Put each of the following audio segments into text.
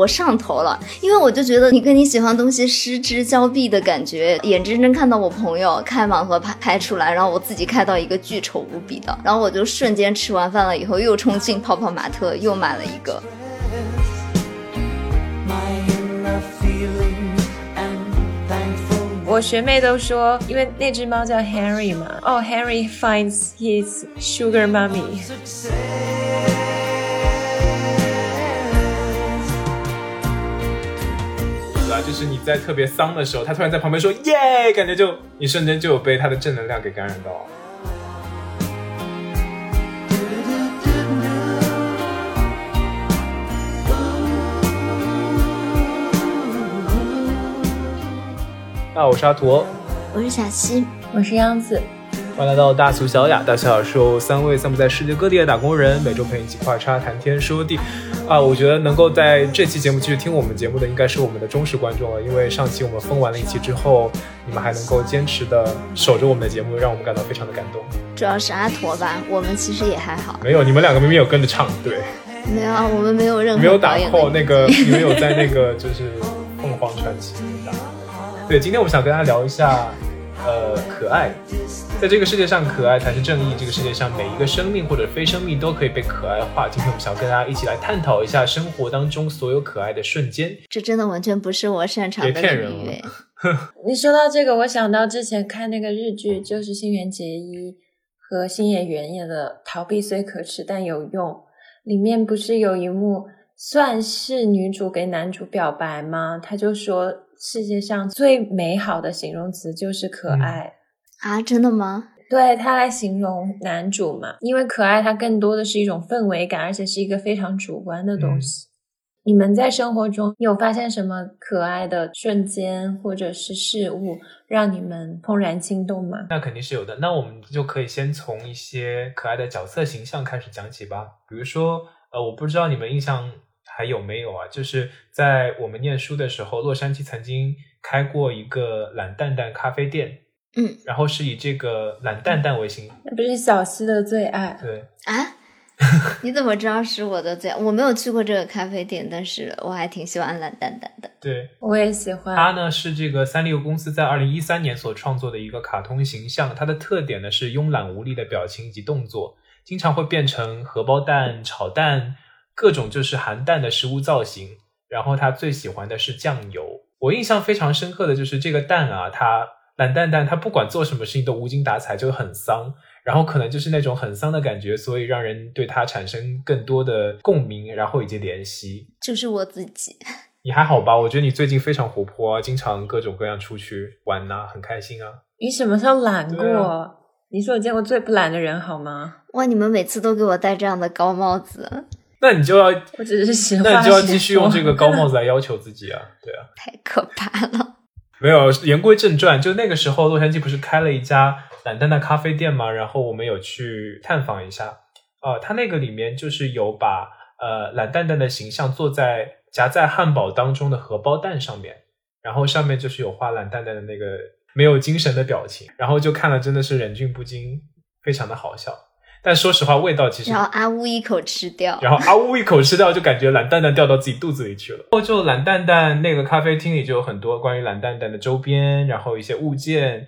我上头了，因为我就觉得你跟你喜欢东西失之交臂的感觉，眼睁睁看到我朋友开盲盒拍拍出来，然后我自己开到一个巨丑无比的，然后我就瞬间吃完饭了以后又冲进泡泡玛特又买了一个。我学妹都说，因为那只猫叫 Henry 嘛，哦，Henry finds his sugar mummy。啊，就是你在特别丧的时候，他突然在旁边说耶，感觉就你瞬间就有被他的正能量给感染到。那我是阿驼，我是小溪，我是央子。欢迎来到大俗小雅，大小是由三位散布在世界各地的打工人，每周陪你一起跨叉谈天说地。啊，我觉得能够在这期节目继续听我们节目的，应该是我们的忠实观众了。因为上期我们封完了一期之后，你们还能够坚持的守着我们的节目，让我们感到非常的感动。主要是阿驼吧，我们其实也还好。没有，你们两个明明有跟着唱，对。没有啊，我们没有任何没有打 call，那个你们有在那个 就是凤凰传奇打。对，今天我们想跟大家聊一下，呃，可爱，在这个世界上，可爱才是正义。这个世界上每一个生命或者非生命都可以被可爱化。今天我们想跟大家一起来探讨一下生活当中所有可爱的瞬间。这真的完全不是我擅长的别骗人。你说到这个，我想到之前看那个日剧，就是新垣结衣和星野源演的《逃避虽可耻但有用》，里面不是有一幕算是女主给男主表白吗？他就说。世界上最美好的形容词就是可爱啊！真的吗？对他来形容男主嘛，因为可爱它更多的是一种氛围感，而且是一个非常主观的东西。你们在生活中有发现什么可爱的瞬间或者是事物让你们怦然心动吗？那肯定是有的。那我们就可以先从一些可爱的角色形象开始讲起吧。比如说，呃，我不知道你们印象。还有没有啊？就是在我们念书的时候，洛杉矶曾经开过一个懒蛋蛋咖啡店，嗯，然后是以这个懒蛋蛋为型，那不是小西的最爱？对啊，你怎么知道是我的最爱？我没有去过这个咖啡店，但是我还挺喜欢懒蛋蛋的。对，我也喜欢。它呢是这个三丽鸥公司在二零一三年所创作的一个卡通形象，它的特点呢是慵懒无力的表情以及动作，经常会变成荷包蛋、炒蛋。各种就是含蛋的食物造型，然后他最喜欢的是酱油。我印象非常深刻的就是这个蛋啊，它懒蛋蛋，它不管做什么事情都无精打采，就很丧。然后可能就是那种很丧的感觉，所以让人对它产生更多的共鸣，然后以及怜惜。就是我自己，你还好吧？我觉得你最近非常活泼啊，经常各种各样出去玩呐，很开心啊。你什么时候懒过？你是我见过最不懒的人好吗？哇，你们每次都给我戴这样的高帽子。那你就要，我只是喜欢，那你就要继续用这个高帽子来要求自己啊，对啊，太可怕了。没有，言归正传，就那个时候，洛杉矶不是开了一家懒蛋蛋咖啡店吗？然后我们有去探访一下，呃，他那个里面就是有把呃懒蛋蛋的形象做在夹在汉堡当中的荷包蛋上面，然后上面就是有画懒蛋蛋的那个没有精神的表情，然后就看了真的是忍俊不禁，非常的好笑。但说实话，味道其实……然后啊呜一口吃掉，然后啊呜一口吃掉，就感觉懒蛋蛋掉到自己肚子里去了。然后就懒蛋蛋那个咖啡厅里就有很多关于懒蛋蛋的周边，然后一些物件，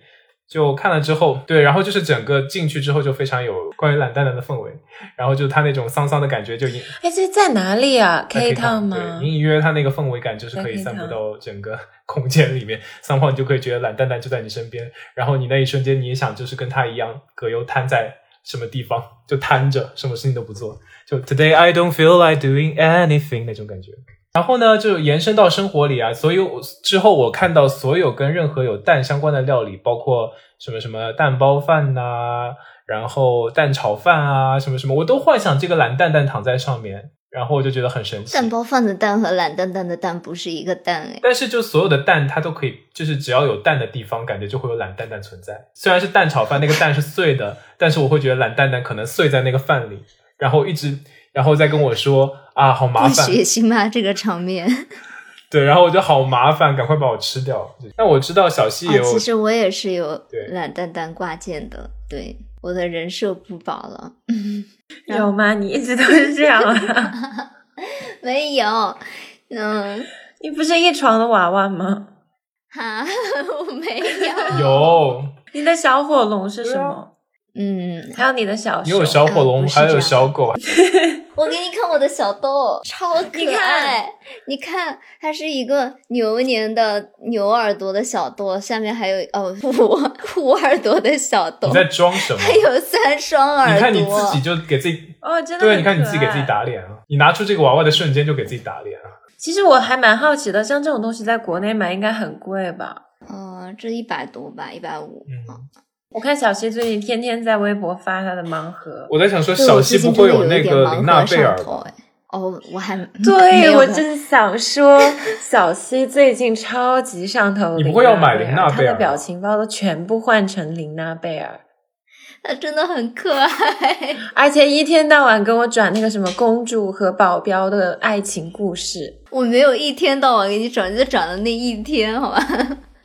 就看了之后，对，然后就是整个进去之后就非常有关于懒蛋蛋的氛围，然后就他那种丧丧的感觉就隐……哎，这在哪里啊？K Town 吗？隐隐约约他那个氛围感就是可以散布到整个 空间里面，散放你就可以觉得懒蛋蛋就在你身边，然后你那一瞬间你也想就是跟他一样，葛优瘫在。什么地方就瘫着，什么事情都不做，就 Today I don't feel like doing anything 那种感觉。然后呢，就延伸到生活里啊，所以之后我看到所有跟任何有蛋相关的料理，包括什么什么蛋包饭呐，然后蛋炒饭啊，什么什么，我都幻想这个懒蛋蛋躺在上面。然后我就觉得很神奇，蛋包饭的蛋和懒蛋蛋的蛋不是一个蛋哎。但是就所有的蛋，它都可以，就是只要有蛋的地方，感觉就会有懒蛋蛋存在。虽然是蛋炒饭，那个蛋是碎的，但是我会觉得懒蛋蛋可能碎在那个饭里，然后一直，然后再跟我说啊，好麻烦，血腥吗？这个场面。对，然后我就好麻烦，赶快把我吃掉。但我知道小西也有，其实我也是有懒蛋蛋挂件的，对。我的人设不保了，有吗？你一直都是这样啊？没有，嗯，你不是一床的娃娃吗？哈，我没有。有，你的小火龙是什么？嗯，还有你的小你有小火龙，还有小狗，我给你看我的小豆，超可你看爱。你看，它是一个牛年的牛耳朵的小豆，下面还有哦虎虎耳朵的小豆你，在装什么？还有三双耳朵。你看你自己就给自己，哦，真的对，你看你自己给自己打脸啊！你拿出这个娃娃的瞬间就给自己打脸啊！其实我还蛮好奇的，像这种东西在国内买应该很贵吧？呃，这一百多吧，一百五。嗯，我看小西最近天天在微博发他的盲盒，我在想说，对小西不会我最近真的有一点那个盲琳娜贝盒上头尔吧？哎。哦，我还对我真想说，小西最近超级上头。你不会要买琳娜贝尔吧他的表情包都全部换成琳娜贝尔，他真的很可爱。而且一天到晚跟我转那个什么公主和保镖的爱情故事。我没有一天到晚给你转，就转了那一天，好吧？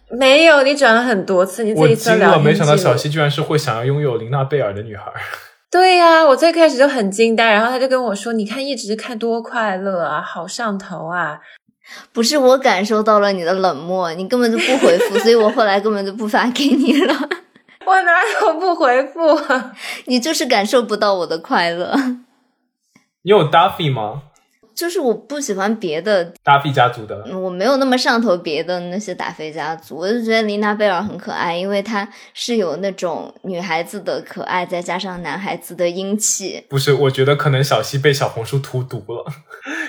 没有，你转了很多次，你自我己测惊了，聊天没想到小溪居然是会想要拥有琳娜贝尔的女孩。对呀、我最开始就很惊呆，然后他就跟我说：“你看，一直看多快乐啊，好上头啊。不是我感受到了你的冷漠，你根本就不回复，所以我后来根本就不发给你了。”我哪有不回复啊？你就是感受不到我的快乐，你有 Duffy 吗？就是我不喜欢别的，Duffy 家族的，我没有那么上头别的那些达菲家族，我就觉得琳娜贝尔很可爱，因为她是有那种女孩子的可爱，再加上男孩子的英气不是？我觉得可能小西被小红书荼毒了。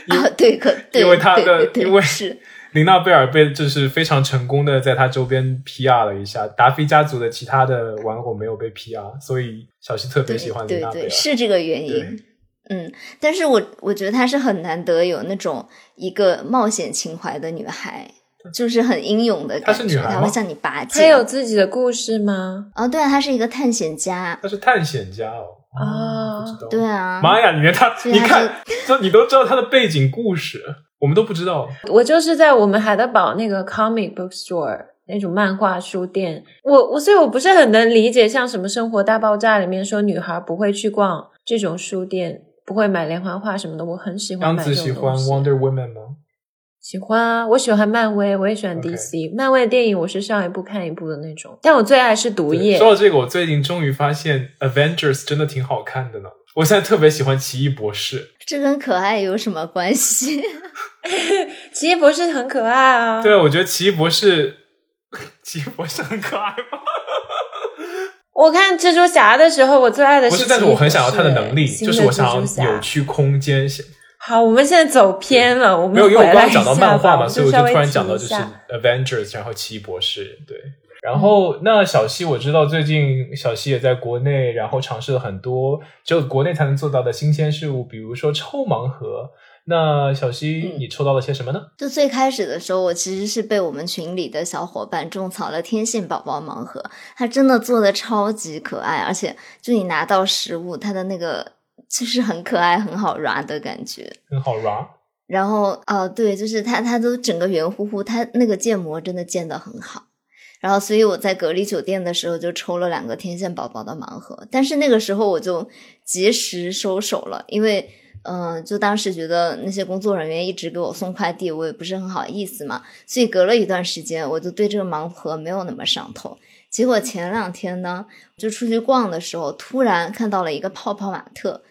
啊，对，可对，因为她的因为是琳娜贝尔被就是非常成功的在她周边 PR 了一下，达菲家族的其他的玩偶没有被 PR，所以小西特别喜欢琳娜贝尔。是这个原因。对嗯，但是我我觉得她是很难得有那种一个冒险情怀的女孩，就是很英勇的她感觉，是女孩吗她会向你拔剑。她。有自己的故事吗？哦，对啊，她是一个探险家。她是探险家哦。哦不知道。对啊，妈呀！你连他，所以他你看，这你都知道她的背景故事，我们都不知道。我就是在我们海德堡那个 comic book store 那种漫画书店，我我所以我不是很能理解，像什么《生活大爆炸》里面说女孩不会去逛这种书店，不会买连环画什么的。我很喜欢杨买这子喜欢。Wonder Woman 吗？喜欢啊，我喜欢漫威，我也喜欢 DC。漫威的电影我是上一部看一部的那种，但我最爱是毒液。说到这个，我最近终于发现 Avengers 真的挺好看的呢。我现在特别喜欢奇异博士。这跟可爱有什么关系？奇异博士很可爱啊。对，我觉得奇异博士，奇异博士很可爱吗？我看蜘蛛侠的时候，我最爱的不是，奇异但是我很想要他的能力，就是我想要扭曲空间。好，我们现在走偏了，我们没有，因为我刚刚讲到漫画嘛，所以我就突然讲到就是 Avengers，然后奇异博士，对。然后那小西，我知道最近小西也在国内，然后尝试了很多只有国内才能做到的新鲜事物，比如说抽盲盒。那小西，嗯你抽到了些什么呢？就最开始的时候，我其实是被我们群里的小伙伴种草了天线宝宝盲盒，它真的做的超级可爱，而且就你拿到实物，它的那个就是很可爱、很好 ra 的感觉。很好 ra，然后呃，对，就是它它都整个圆乎乎，它那个建模真的建得很好。然后，所以我在隔离酒店的时候就抽了两个天线宝宝的盲盒，但是那个时候我就及时收手了，因为嗯、就当时觉得那些工作人员一直给我送快递，我也不是很好意思嘛，所以隔了一段时间，我就对这个盲盒没有那么上头。结果前两天呢，就出去逛的时候，突然看到了一个泡泡玛特。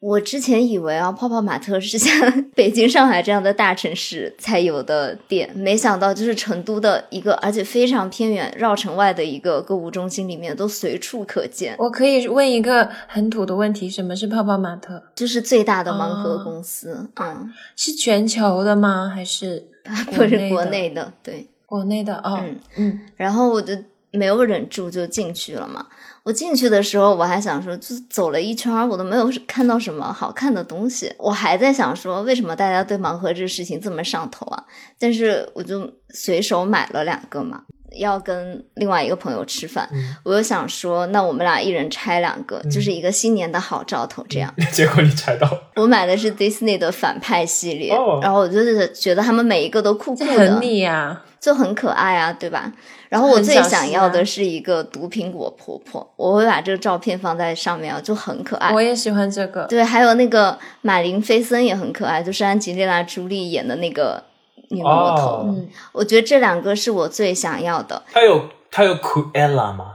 我之前以为啊，泡泡玛特是像 北京、上海这样的大城市才有的店，没想到就是成都的一个，而且非常偏远、绕城外的一个购物中心里面都随处可见，我可以问一个很土的问题：什么是泡泡玛特？就是最大的盲盒哦公司，嗯，是全球的吗？还是 不是国国内内的，对。国内的？哦，嗯嗯，然后我就没有忍住就进去了嘛。我进去的时候，我还想说，就走了一圈，我都没有看到什么好看的东西。我还在想说，为什么大家对盲盒这个事情这么上头啊？但是我就随手买了两个嘛，要跟另外一个朋友吃饭，嗯我又想说，那我们俩一人拆两个，就是一个新年的好兆头。这样，结果你猜到，我买的是 Disney 的反派系列，哦然后我就是觉得他们每一个都酷酷的，很你呀、就很可爱啊，对吧？然后我最想要的是一个毒苹果婆婆，我会把这个照片放在上面啊，就很可爱。我也喜欢这个。对，还有那个马林菲森也很可爱，就是安吉丽娜朱莉演的那个女魔头。嗯，我觉得这两个是我最想要的。他有他有 Cruella 吗？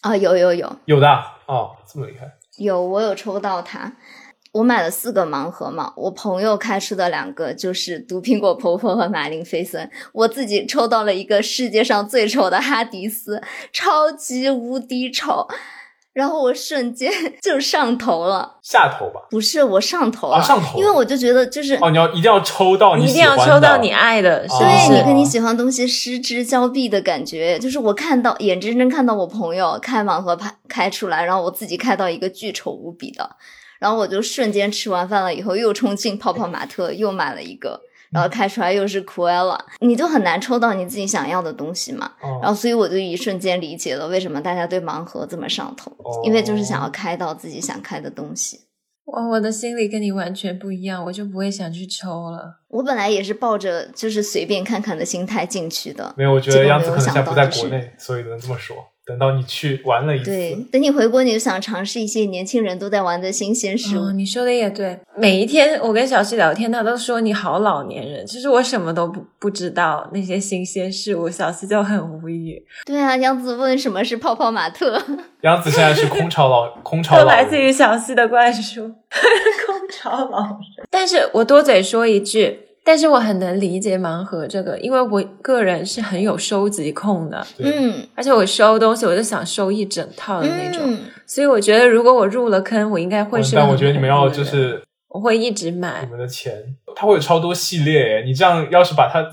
啊，有有有有的哦，这么厉害。有，我有抽到它。我买了四个盲盒嘛，我朋友开出的两个就是毒苹果婆婆和马林菲森，我自己抽到了一个世界上最丑的哈迪斯，超级无敌丑，然后我瞬间 就上头了，下头吧？不是，我上头了，上头，因为我就觉得就是哦，你要一定要抽到，一定要抽到你爱的，对你跟你喜欢东西失之交臂的感觉，就是我看到眼睁睁看到我朋友开盲盒开开出来，然后我自己开到一个巨丑无比的。然后我就瞬间吃完饭了以后，又冲进泡泡玛特，又买了一个，然后开出来又是 Cruella，你就很难抽到你自己想要的东西嘛。然后所以我就一瞬间理解了为什么大家对盲盒这么上头，因为就是想要开到自己想开的东西。哇，我的心里跟你完全不一样，我就不会想去抽了。我本来也是抱着就是随便看看的心态进去的。没有，我觉得样子可能现在不在国内，所以能这么说。等到你去玩了一次，对，等你回国，你就想尝试一些年轻人都在玩的新鲜事物。你说的也对，每一天我跟小西聊天，他都说你好老年人。其实我什么都不不知道那些新鲜事物，小西就很无语。对啊，杨子问什么是泡泡玛特，杨子现在是空巢老空巢，都来自于小西的灌输。空巢老人，但是我多嘴说一句。但是我很能理解盲盒这个，因为我个人是很有收集控的，嗯，而且我收东西我就想收一整套的那种，所以我觉得如果我入了坑，我应该会是。但我觉得你们要就是我会一直买你们的钱，它会有超多系列，你这样要是把它，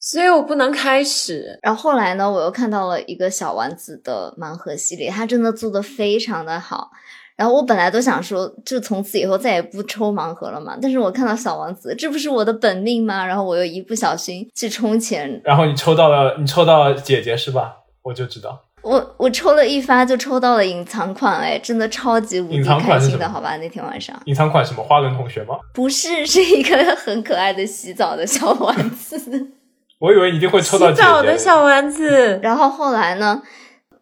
所以我不能开始。然后后来呢，我又看到了一个小丸子的盲盒系列，它真的做的非常的好。然后我本来都想说，就从此以后再也不抽盲盒了嘛。但是我看到小王子，这不是我的本命吗？然后我又一不小心去充钱，然后你抽到了，你抽到了姐姐是吧？我就知道，我我抽了一发就抽到了隐藏款，哎，真的超级无敌开心的，好吧？那天晚上，隐藏款什么？花轮同学吗？不是，是一个很可爱的洗澡的小丸子。我以为一定会抽到洗澡的小丸子。然后后来呢？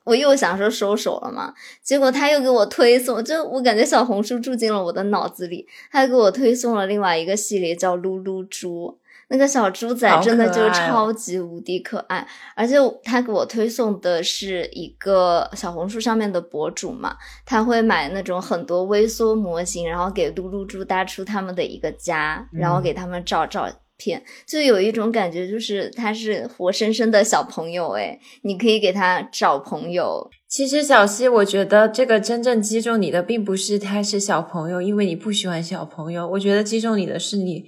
我又想说收手了嘛，结果他又给我推送，就我感觉小红书住进了我的脑子里，他给我推送了另外一个系列叫噜噜猪，那个小猪仔真的就超级无敌可爱，而且他给我推送的是一个小红书上面的博主嘛，他会买那种很多微缩模型，然后给噜噜猪搭出他们的一个家，然后给他们照照。片就有一种感觉，就是他是活生生的小朋友，哎，你可以给他找朋友。其实小西，我觉得这个真正击中你的，并不是他是小朋友，因为你不喜欢小朋友。我觉得击中你的是你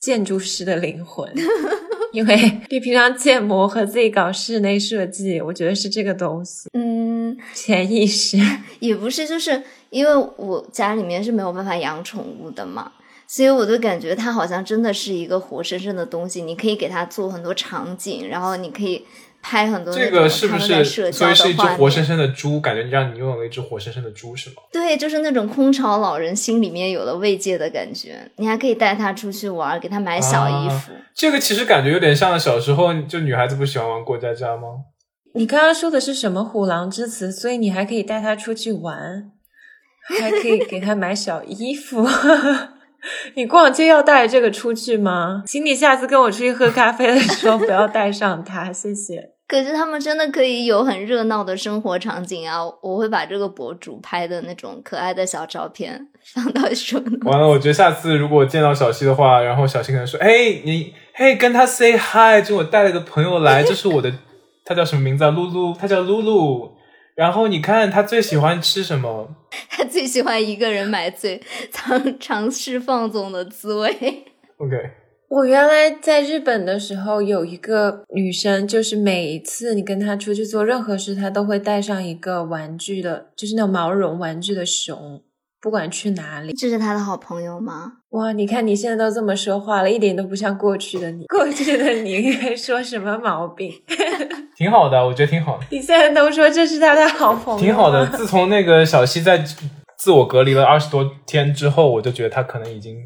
建筑师的灵魂，因为你平常建模和自己搞室内设计，我觉得是这个东西。嗯，潜意识 也不是，就是因为我家里面是没有办法养宠物的嘛。所以我就感觉它好像真的是一个活生生的东西，你可以给它做很多场景，然后你可以拍很多。这个是不是所以是一只活生生的猪？感觉你让你拥有了一只活生生的猪是吗？对，就是那种空巢老人心里面有了慰藉的感觉。你还可以带它出去玩，给它买小衣服。这个其实感觉有点像小时候，就女孩子不喜欢玩过家家吗？你刚刚说的是什么虎狼之词？所以你还可以带它出去玩，还可以给它买小衣服。你逛街要带这个出去吗？请你下次跟我出去喝咖啡的时候不要带上它，谢谢。可是他们真的可以有很热闹的生活场景啊！我会把这个博主拍的那种可爱的小照片 放到手。完了，我觉得下次如果见到小西的话，然后小西可能说：“哎，你嘿，跟他 say hi，就我带了个朋友来，这是我的，他叫什么名字啊？露露，他叫露露。”然后你看他最喜欢吃什么？他最喜欢一个人买醉，尝尝试放纵的滋味。OK，我原来在日本的时候有一个女生，就是每一次你跟她出去做任何事，她都会带上一个玩具的，就是那种毛绒玩具的熊。不管去哪里，这是他的好朋友吗？哇，你看你现在都这么说话了，一点都不像过去的你。过去的你应该说什么毛病？挺好的，我觉得挺好的。你现在都说这是他的好朋友，挺好的。自从那个小西在自我隔离了二十多天之后，我就觉得他可能已经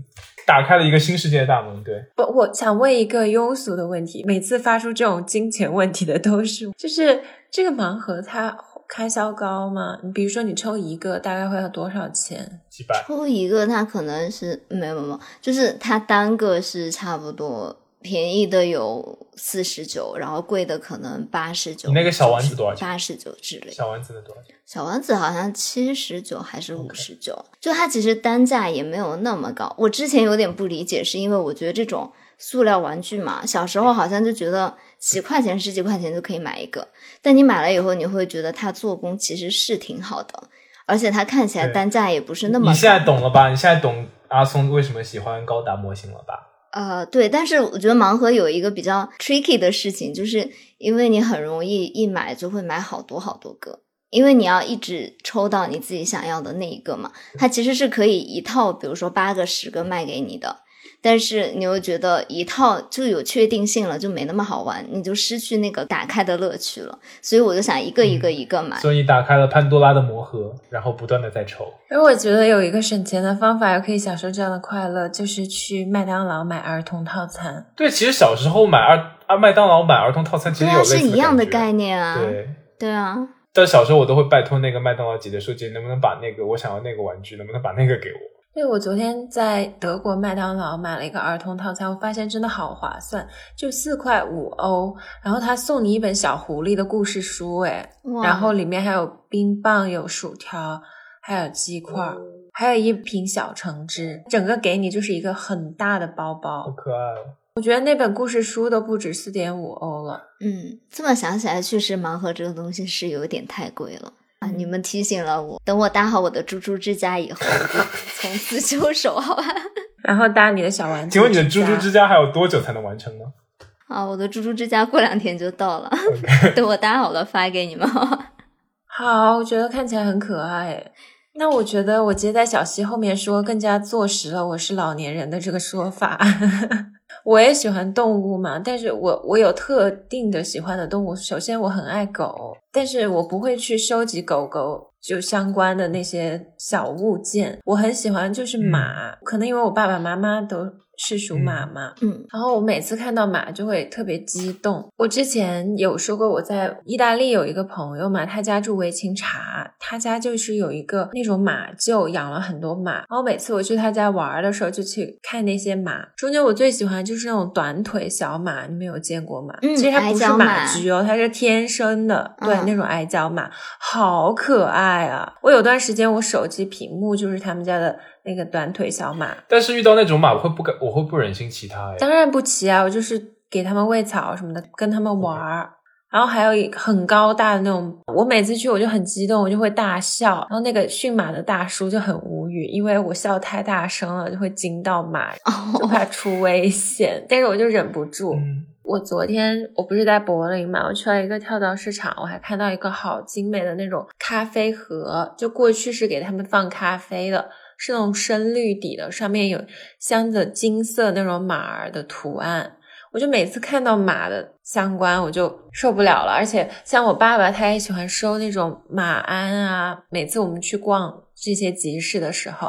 打开了一个新世界的大门。对，不，我想问一个庸俗的问题，每次发出这种金钱问题的都是，就是这个盲盒它开销高吗？你比如说你抽一个大概会要多少钱？几百。抽一个它可能是没有没有，就是它单个是差不多。便宜的有四十九，然后贵的可能八十九。你那个小丸子多少钱？八十九之类。小丸子的多少钱？小丸子好像七十九还是五十九？就它其实单价也没有那么高。我之前有点不理解，是因为我觉得这种塑料玩具嘛，小时候好像就觉得几块钱、十几块钱就可以买一个。但你买了以后，你会觉得它做工其实是挺好的，而且它看起来单价也不是那么。你现在懂了吧？你现在懂阿松为什么喜欢高达模型了吧？呃，对，但是我觉得盲盒有一个比较 tricky 的事情，就是因为你很容易一买就会买好多好多个，因为你要一直抽到你自己想要的那一个嘛。它其实是可以一套，比如说八个、十个卖给你的。但是你又觉得一套就有确定性了，就没那么好玩，你就失去那个打开的乐趣了。所以我就想一个一个一个买。所以打开了潘多拉的魔盒，然后不断的在抽。而我觉得有一个省钱的方法，也可以享受这样的快乐，就是去麦当劳买儿童套餐。对，其实小时候买儿啊麦当劳买儿童套餐，其实有类似是一样的概念啊。对对啊。但小时候我都会拜托那个麦当劳姐姐说：“姐，能不能把那个我想要那个玩具，能不能把那个给我？”对，我昨天在德国麦当劳买了一个儿童套餐，我发现真的好划算，就四块五欧，然后他送你一本小狐狸的故事书，哎，然后里面还有冰棒、有薯条、还有鸡块，还有一瓶小橙汁，整个给你就是一个很大的包包，好可爱。哦我觉得那本故事书都不止四点五欧了。嗯，这么想起来，确实盲盒这个东西是有点太贵了。啊！你们提醒了我，等我搭好我的猪猪之家以后，从此收手，好吧？然后搭你的小丸子。请问你的猪猪之家还有多久才能完成呢？啊，我的猪猪之家过两天就到了，等我搭好了发给你们。好，我觉得看起来很可爱。那我觉得我接在小溪后面说，更加坐实了我是老年人的这个说法。我也喜欢动物嘛，但是我我有特定的喜欢的动物。首先我很爱狗，但是我不会去收集狗狗就相关的那些小物件。我很喜欢就是马，可能因为我爸爸妈妈都。是属马嘛？嗯，然后我每次看到马就会特别激动。我之前有说过，我在意大利有一个朋友嘛，他家住维琴察，他家就是有一个那种马厩，养了很多马。然后每次我去他家玩的时候，就去看那些马。中间我最喜欢就是那种短腿小马，你们有见过吗？嗯，其实它不是马驹哦，它是天生的，对，那种矮脚马，好可爱啊！我有段时间我手机屏幕就是他们家的。那个短腿小马，但是遇到那种马，我会不敢，我会不忍心骑它。当然不骑啊，我就是给他们喂草什么的，跟他们玩儿。然后还有一很高大的那种，我每次去我就很激动，我就会大笑。然后那个驯马的大叔就很无语，因为我笑太大声了，就会惊到马，就怕出危险。但是我就忍不住。我昨天我不是在柏林嘛，我去了一个跳蚤市场，我还看到一个好精美的那种咖啡盒，就过去是给他们放咖啡的。是那种深绿底的，上面有镶着金色那种马儿的图案。我就每次看到马的相关，我就受不了了。而且像我爸爸，他也喜欢收那种马鞍啊。每次我们去逛这些集市的时候，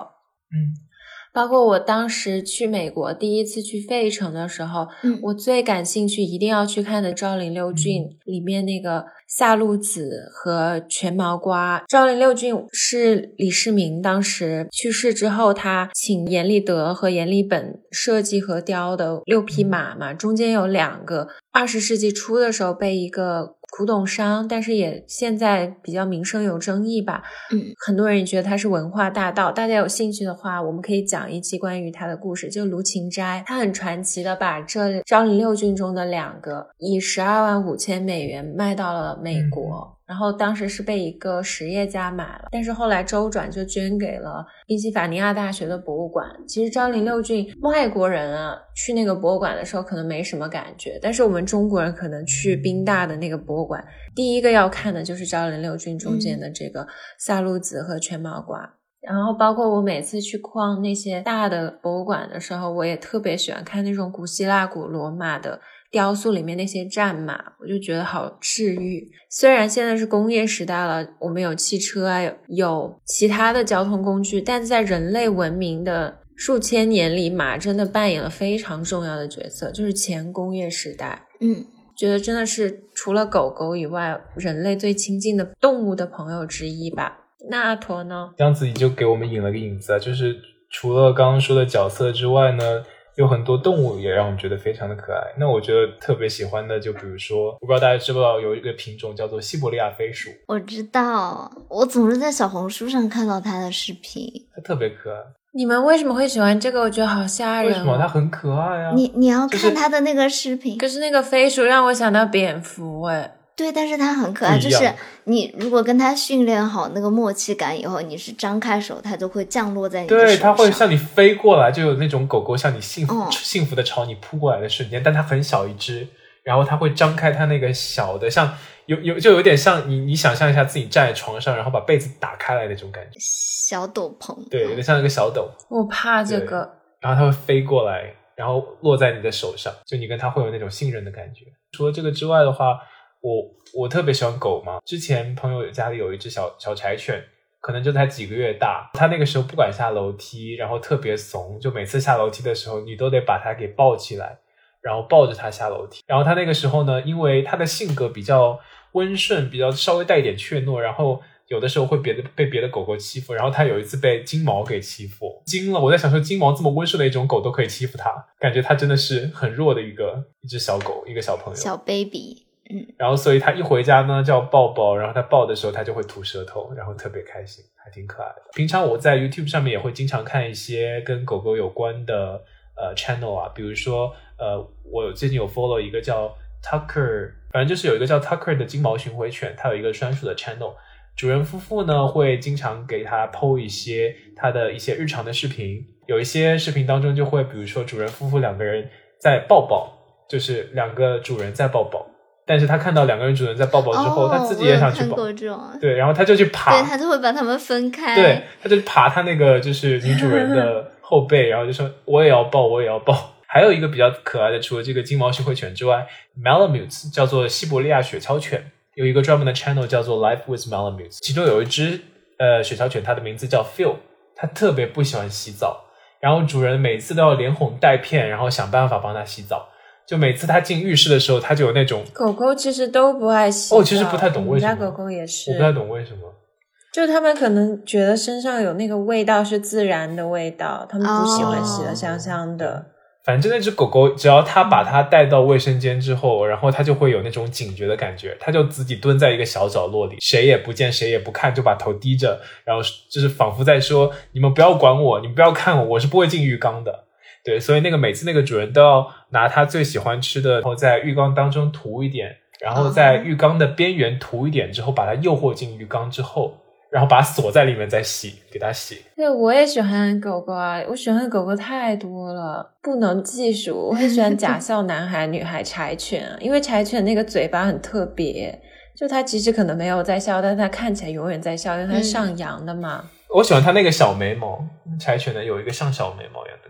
嗯。包括我当时去美国第一次去费城的时候，嗯，我最感兴趣一定要去看的昭陵六骏里面那个夏鹿子和全毛瓜。昭陵六骏是李世民当时去世之后，他请阎立德和阎立本设计和雕的六匹马嘛，中间有两个二十世纪初的时候被一个。古董商，但是也现在比较名声有争议吧。嗯，很多人也觉得他是文化大盗。大家有兴趣的话，我们可以讲一期关于他的故事。就卢芹斋，他很传奇的把这昭陵六骏中的两个以十二万五千美元卖到了美国。然后当时是被一个实业家买了，但是后来周转就捐给了宾夕法尼亚大学的博物馆。其实昭陵六骏外国人啊去那个博物馆的时候可能没什么感觉，但是我们中国人可能去宾大的那个博物馆，第一个要看的就是昭陵六骏中间的这个萨路子和全毛瓜。然后包括我每次去逛那些大的博物馆的时候，我也特别喜欢看那种古希腊、古罗马的。雕塑里面那些战马，我就觉得好治愈。虽然现在是工业时代了，我们有汽车啊，有其他的交通工具，但在人类文明的数千年里，马真的扮演了非常重要的角色，就是前工业时代。嗯，觉得真的是除了狗狗以外，人类最亲近的动物的朋友之一吧。那阿驼呢？这样子你就给我们引了个影子啊，就是除了刚刚说的角色之外呢。有很多动物也让我觉得非常的可爱。那我觉得特别喜欢的，就比如说，我不知道大家知不知道有一个品种叫做西伯利亚飞鼠。我知道，我总是在小红书上看到它的视频。它特别可爱。你们为什么会喜欢这个？我觉得好吓人。为什么？它很可爱啊！你你要看它的那个视频。可是那个飞鼠让我想到蝙蝠，哎。对，但是它很可爱，就是你如果跟它训练好那个默契感以后，你是张开手，它就会降落在你的手上。对，它会向你飞过来，就有那种狗狗向你幸福 幸福的朝你扑过来的瞬间。但它很小一只，然后它会张开它那个小的，像有有就有点像你你想象一下自己站在床上，然后把被子打开来那种感觉，小斗篷。对，有点像一个小斗。我怕这个。然后它会飞过来，然后落在你的手上，就你跟它会有那种信任的感觉。除了这个之外的话。我我特别喜欢狗嘛，之前朋友家里有一只小小柴犬，可能就才几个月大，它那个时候不管下楼梯，然后特别怂，就每次下楼梯的时候，你都得把它给抱起来，然后抱着它下楼梯。然后它那个时候呢，因为它的性格比较温顺，比较稍微带一点怯懦，然后有的时候会别的被别的狗狗欺负，然后它有一次被金毛给欺负，惊了。我在想说，金毛这么温顺的一种狗都可以欺负它，感觉它真的是很弱的一个一只小狗，一个小朋友，小 baby。然后所以他一回家呢，叫抱抱，然后他抱的时候，他就会吐舌头，然后特别开心，还挺可爱的。平常我在 YouTube 上面也会经常看一些跟狗狗有关的呃 channel 啊，比如说呃，我最近有 follow 一个叫 Tucker，反正就是有一个叫 Tucker 的金毛巡回犬，它有一个专属的 channel，主人夫妇呢会经常给他 PO 一些他的一些日常的视频，有一些视频当中就会，比如说主人夫妇两个人在抱抱，就是两个主人在抱抱。但是他看到两个人主人在抱抱之后，他自己也想去抱。对，然后他就去爬。对他就会把他们分开。对，他就爬他那个就是女主人的后背，然后就说我也要抱，我也要抱。还有一个比较可爱的，除了这个金毛巡回犬之外，Malamute 叫做西伯利亚雪橇犬，有一个专门的 channel 叫做 Life with Malamute。其中有一只呃雪橇犬，它的名字叫 Phil，它特别不喜欢洗澡，然后主人每次都要连哄带骗，然后想办法帮它洗澡。就每次它进浴室的时候，它就有那种狗狗其实都不爱洗。哦，其实不太懂为什么。我家狗狗也是，我不太懂为什么。就他们可能觉得身上有那个味道是自然的味道，他们不喜欢洗的香香的。反正那只狗狗，只要它把它带到卫生间之后，然后它就会有那种警觉的感觉，它就自己蹲在一个小角落里，谁也不见，谁也不看，就把头低着，然后就是仿佛在说：“你们不要管我，你们不要看我，我是不会进浴缸的。”对，所以那个每次那个主人都要拿他最喜欢吃的，然后在浴缸当中涂一点，然后在浴缸的边缘涂一点之后，把它诱惑进浴缸之后，然后把它锁在里面再洗，给它洗。对，我也喜欢狗狗啊，我喜欢的狗狗太多了，不能计数。我很喜欢假 笑男孩、女孩柴犬，因为柴犬那个嘴巴很特别，就它其实可能没有在笑，但它看起来永远在笑，因为它是上扬的嘛。我喜欢它那个小眉毛，柴犬的有一个像小眉毛一样的。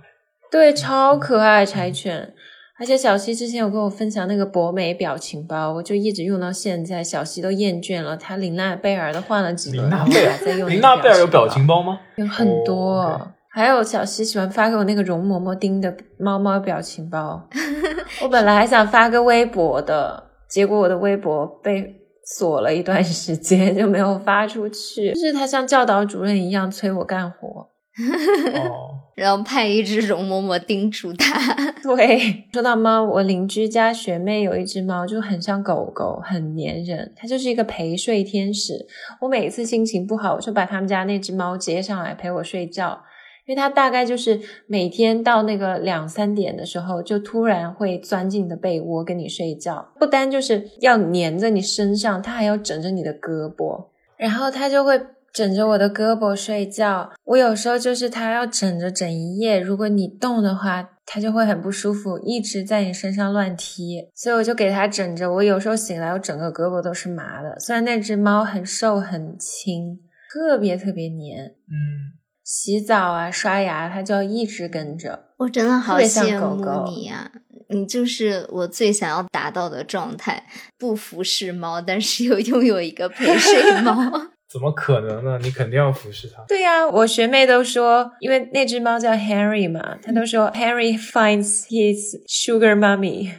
对，超可爱柴犬，而且小西之前有跟我分享那个博美表情包，我就一直用到现在，小西都厌倦了。他林娜贝尔都换了几个，林娜贝尔在用。林娜贝尔有表情包吗？有很多，还有小西喜欢发给我那个容嬷嬷丁的猫猫表情包。我本来还想发个微博的，结果我的微博被锁了一段时间，就没有发出去。就是他像教导主任一样催我干活。哦，然后派一只容嬷嬷叮嘱他。对，说到猫，我邻居家学妹有一只猫，就很像狗狗，很粘人。它就是一个陪睡天使。我每次心情不好，我就把他们家那只猫接上来陪我睡觉，因为它大概就是每天到那个两三点的时候，就突然会钻进你的被窝跟你睡觉。不单就是要粘在你身上，它还要枕着你的胳膊，然后它就会。枕着我的胳膊睡觉，我有时候就是它要枕着整一夜。如果你动的话，它就会很不舒服，一直在你身上乱踢。所以我就给它枕着。我有时候醒来，我整个胳膊都是麻的。虽然那只猫很瘦很轻，特别特别黏。嗯，洗澡啊、刷牙，它就要一直跟着。我真的好羡慕你呀！你就是我最想要达到的状态：不服侍猫，但是又拥有一个陪睡猫。怎么可能呢？你肯定要服侍它。对呀，我学妹都说，因为那只猫叫 Henry 嘛，她都说 Henry finds his sugar mommy。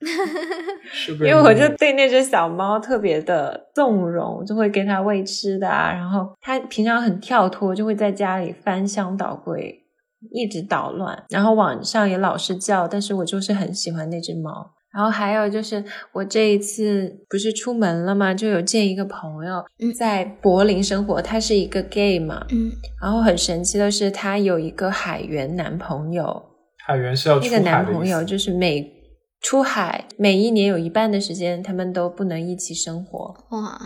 因为我就对那只小猫特别的纵容，就会给它喂吃的啊。然后它平常很跳脱，就会在家里翻箱倒柜，一直捣乱。然后晚上也老是叫，但是我就是很喜欢那只猫。然后还有就是，我这一次不是出门了吗？就有见一个朋友在柏林生活，他是一个 gay 嘛。嗯。然后很神奇的是，他有一个海员男朋友。海员是要那个男朋友就是每出海每一年有一半的时间，他们都不能一起生活。哇！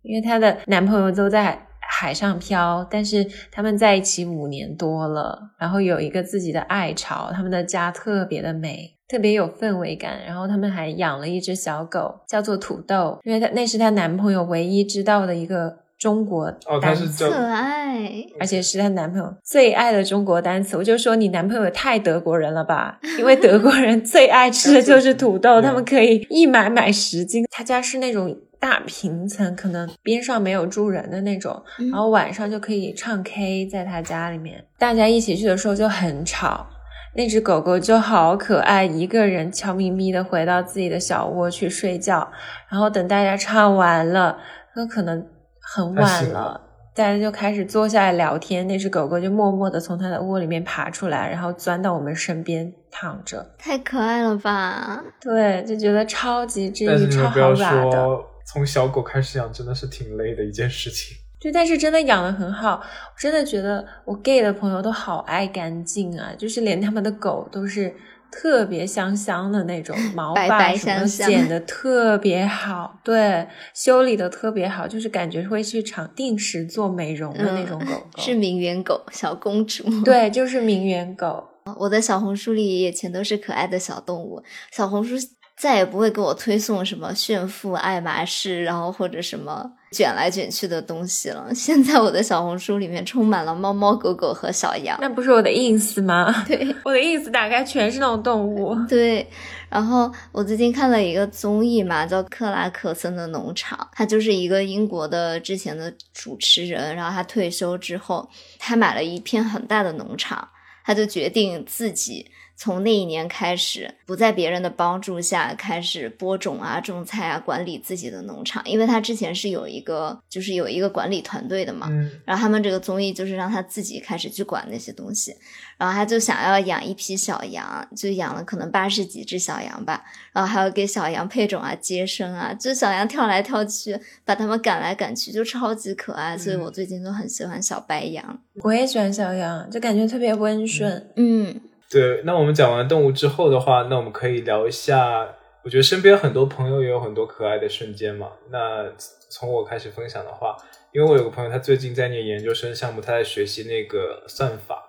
因为她的男朋友都在海上漂，但是他们在一起五年多了，然后有一个自己的爱巢，他们的家特别的美。特别有氛围感，然后他们还养了一只小狗，叫做土豆，因为她那是她男朋友唯一知道的一个中国单词，可爱，而且是她男朋友最爱的中国单词。我就说你男朋友太德国人了吧？因为德国人最爱吃的就是土豆，他们可以一买买十斤。他家是那种大平层，可能边上没有住人的那种，然后晚上就可以唱 K，在他家里面，大家一起去的时候就很吵。那只狗狗就好可爱，一个人悄咪咪的回到自己的小窝去睡觉，然后等大家唱完了，那可能很晚了，大家就开始坐下来聊天。那只狗狗就默默的从它的窝里面爬出来，然后钻到我们身边躺着，太可爱了吧？对，就觉得超级治愈，超好玩的。从小狗开始养真的是挺累的一件事情。对，但是真的养的很好，我真的觉得我 gay 的朋友都好爱干净啊，就是连他们的狗都是特别香香的那种，毛发什么剪的特别好，对，修理的特别好，就是感觉会去场定时做美容的那种狗狗，是名媛狗，小公主，对，就是名媛狗。我的小红书里也全都是可爱的小动物，小红书。再也不会给我推送什么炫富爱马仕，然后或者什么卷来卷去的东西了。现在我的小红书里面充满了猫猫狗狗和小羊。那不是我的 ins 吗？对，我的 ins 打开全是那种动物。对，然后我最近看了一个综艺嘛，叫《克拉克森的农场》，他就是一个英国的之前的主持人，然后他退休之后，他买了一片很大的农场，他就决定自己。从那一年开始，不在别人的帮助下开始播种啊、种菜啊、管理自己的农场，因为他之前是有一个，就是有一个管理团队的嘛。嗯。然后他们这个综艺就是让他自己开始去管那些东西，然后他就想要养一批小羊，就养了可能八十几只小羊吧，然后还要给小羊配种啊、接生啊，就小羊跳来跳去，把它们赶来赶去，就超级可爱。所以我最近都很喜欢小白羊。我也喜欢小羊，就感觉特别温顺。嗯。对，那我们讲完动物之后的话，那我们可以聊一下。我觉得身边很多朋友也有很多可爱的瞬间嘛。那从我开始分享的话，因为我有个朋友，他最近在念研究生项目，他在学习那个算法。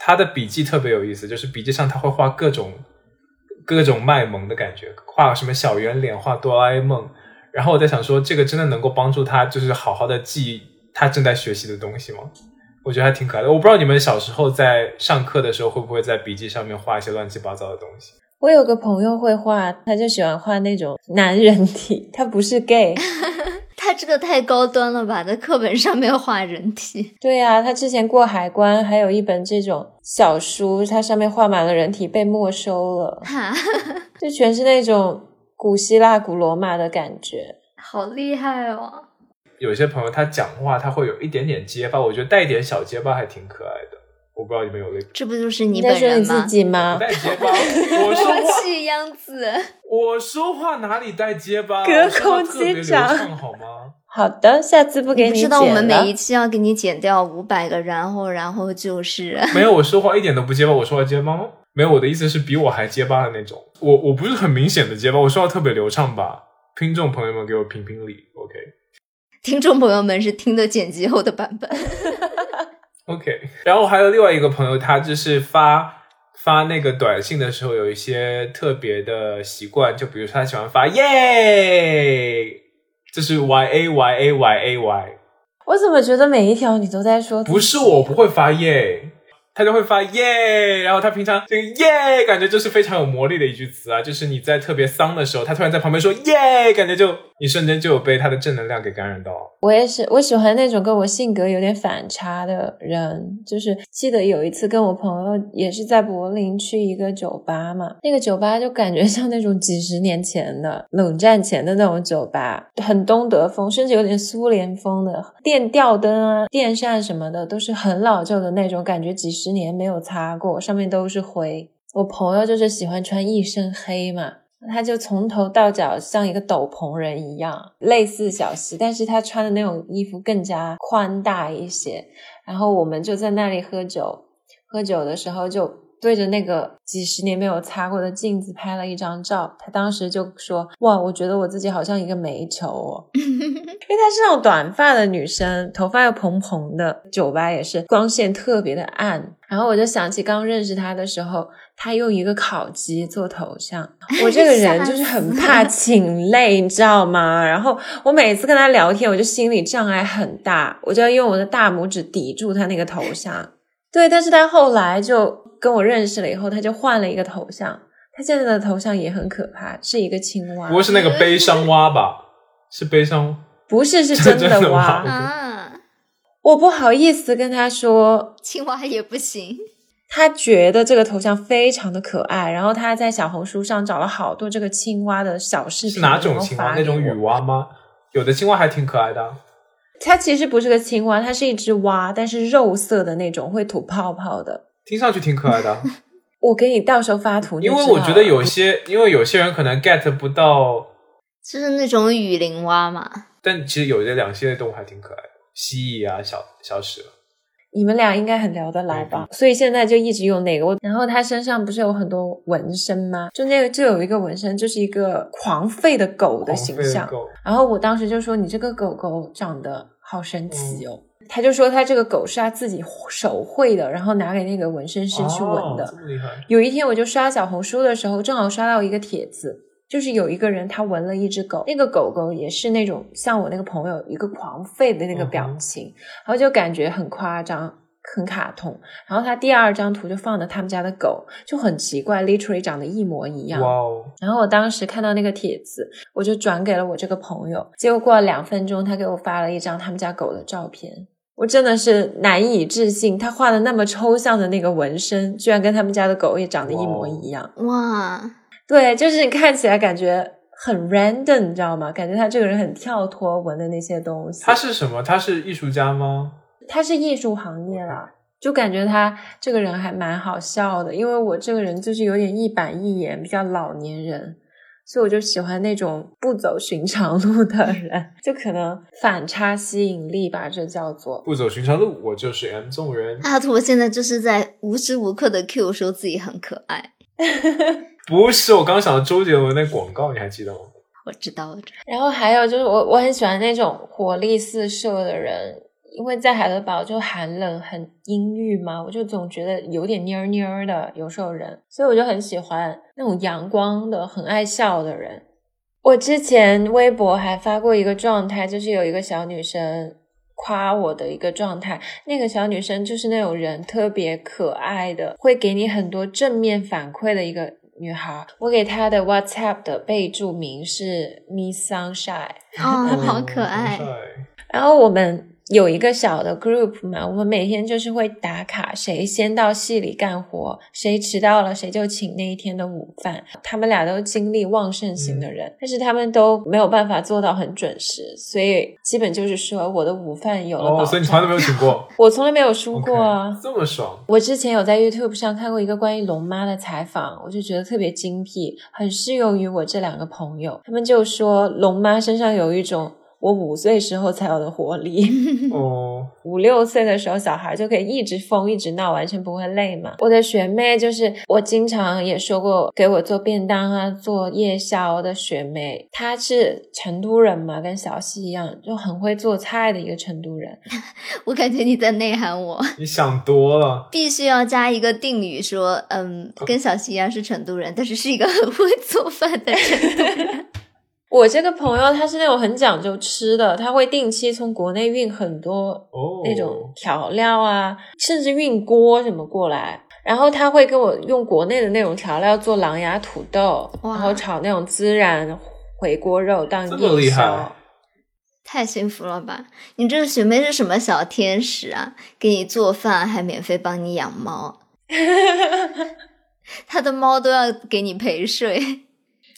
他的笔记特别有意思，就是笔记上他会画各种各种卖萌的感觉，画什么小圆脸，画哆啦 A 梦。然后我在想说，这个真的能够帮助他，就是好好的记他正在学习的东西吗？我觉得还挺可爱的。我不知道你们小时候在上课的时候会不会在笔记上面画一些乱七八糟的东西。我有个朋友会画，他就喜欢画那种男人体，他不是 gay。他这个太高端了吧，在课本上面画人体。对呀，他之前过海关，还有一本这种小书，它上面画满了人体，被没收了。哈，就全是那种古希腊、古罗马的感觉，好厉害哦。有些朋友他讲话他会有一点点结巴，我觉得带一点小结巴还挺可爱的。我不知道你们有没有？这不就是你本人吗？带结巴，我说话气样子。我说话哪里带结巴？隔空击掌好吗？好的，下次不给你知道我们每一期要给你剪掉五百个，然后然后就是 没有我说话一点都不结巴，我说话结巴吗？没有，我的意思是比我还结巴的那种。我我不是很明显的结巴，我说话特别流畅吧？听众朋友们给我评评理，OK。听众朋友们是听的剪辑后的版本，OK。然后还有另外一个朋友，他就是发发那个短信的时候有一些特别的习惯，就比如说他喜欢发耶，这是 Y A Y A Y A Y。我怎么觉得每一条你都在说？不是我不会发耶，他就会发耶。然后他平常这个耶，感觉就是非常有魔力的一句词啊，就是你在特别丧的时候，他突然在旁边说耶，感觉就你瞬间就有被他的正能量给感染到。我也是，我喜欢那种跟我性格有点反差的人。就是记得有一次跟我朋友也是在柏林去一个酒吧嘛，那个酒吧就感觉像那种几十年前的冷战前的那种酒吧，很东德风，甚至有点苏联风的电吊灯啊、电扇什么的都是很老旧的那种感觉，几十年没有擦过，上面都是灰。我朋友就是喜欢穿一身黑嘛。他就从头到脚像一个斗篷人一样，类似小西，但是他穿的那种衣服更加宽大一些。然后我们就在那里喝酒，喝酒的时候就对着那个几十年没有擦过的镜子拍了一张照。他当时就说：“哇，我觉得我自己好像一个煤球哦。”因为她是那种短发的女生，头发又蓬蓬的，酒吧也是光线特别的暗。然后我就想起刚认识她的时候。她用一个烤鸡做头像，我这个人就是很怕请累，你知道吗？然后我每次跟她聊天，我就心理障碍很大，我就要用我的大拇指抵住她那个头像。对，但是他后来就跟我认识了以后，他就换了一个头像，他现在的头像也很可怕，是一个青蛙。不会是那个悲伤蛙吧？是悲伤？不是，是真的 蛙啊！我不好意思跟他说，青蛙也不行。他觉得这个头像非常的可爱，然后他在小红书上找了好多这个青蛙的小视频。是哪种青蛙？那种雨蛙吗？有的青蛙还挺可爱的。它其实不是个青蛙，它是一只蛙，但是肉色的那种，会吐泡泡的。听上去挺可爱的。我给你到时候发图。因为我觉得有些，因为有些人可能 get 不到，就是那种雨林蛙嘛。但其实有些两栖类动物还挺可爱的，蜥蜴啊，小小蛇。你们俩应该很聊得来吧？所以现在就一直用那个。我然后他身上不是有很多纹身吗？就那个就有一个纹身，就是一个狂吠的狗的形象。然后我当时就说：“你这个狗狗长得好神奇哦。”他就说他这个狗是他自己手绘的，然后拿给那个纹身师去纹的。有一天我就刷小红书的时候，正好刷到一个帖子。就是有一个人，他纹了一只狗，那个狗狗也是那种像我那个朋友一个狂吠的那个表情，然后就感觉很夸张、很卡通。然后他第二张图就放的他们家的狗，就很奇怪，literally 长得一模一样。哇哦！然后我当时看到那个帖子，我就转给了我这个朋友。结果过了两分钟，他给我发了一张他们家狗的照片，我真的是难以置信，他画的那么抽象的那个纹身，居然跟他们家的狗也长得一模一样。哇！对，就是你看起来感觉很 random，你知道吗？感觉他这个人很跳脱，纹的那些东西。他是什么？他是艺术家吗？他是艺术行业啦，就感觉他这个人还蛮好笑的。因为我这个人就是有点一板一眼，比较老年人，所以我就喜欢那种不走寻常路的人，就可能反差吸引力吧，这叫做不走寻常路。我就是 M 众人。阿图现在就是在无时无刻的 Q 说自己很可爱。不是，我刚想到周杰伦那广告，你还记得吗？我知道，我知道。然后还有就是，我我很喜欢那种活力四射的人，因为在海德堡就寒冷、很阴郁嘛，我就总觉得有点蔫蔫的，有时候人，所以我就很喜欢那种阳光的、很爱笑的人。我之前微博还发过一个状态，就是有一个小女生夸我的一个状态，那个小女生就是那种人特别可爱的，会给你很多正面反馈的一个。女孩，我给她的 WhatsApp 的备注名是 Miss Sunshine，哦，好可爱。然后我们。有一个小的 group 嘛，我们每天就是会打卡，谁先到戏里干活，谁迟到了，谁就请那一天的午饭。他们俩都精力旺盛型的人，但是他们都没有办法做到很准时，所以基本就是说我的午饭有了保障。所以你从来都没有请过？我从来没有输过啊，这么爽！我之前有在 YouTube 上看过一个关于龙妈的采访，我就觉得特别精辟，很适用于我这两个朋友。他们就说龙妈身上有一种。我五岁时候才有的活力 哦，五六岁的时候小孩就可以一直疯一直闹，完全不会累嘛。我的学妹就是我经常也说过给我做便当啊，做夜宵的学妹，她是成都人嘛，跟小西一样，就很会做菜的一个成都人。我感觉你在内涵我，你想多了，必须要加一个定语说，嗯，跟小西一样是成都人，但是是一个很会做饭的成都人。我这个朋友他是那种很讲究吃的，他会定期从国内运很多那种调料啊，甚至运锅什么过来，然后他会跟我用国内的那种调料做狼牙土豆，然后炒那种孜然回锅肉当夜宵害。太幸福了吧！你这个学妹是什么小天使啊？给你做饭，还免费帮你养猫，他的猫都要给你陪睡。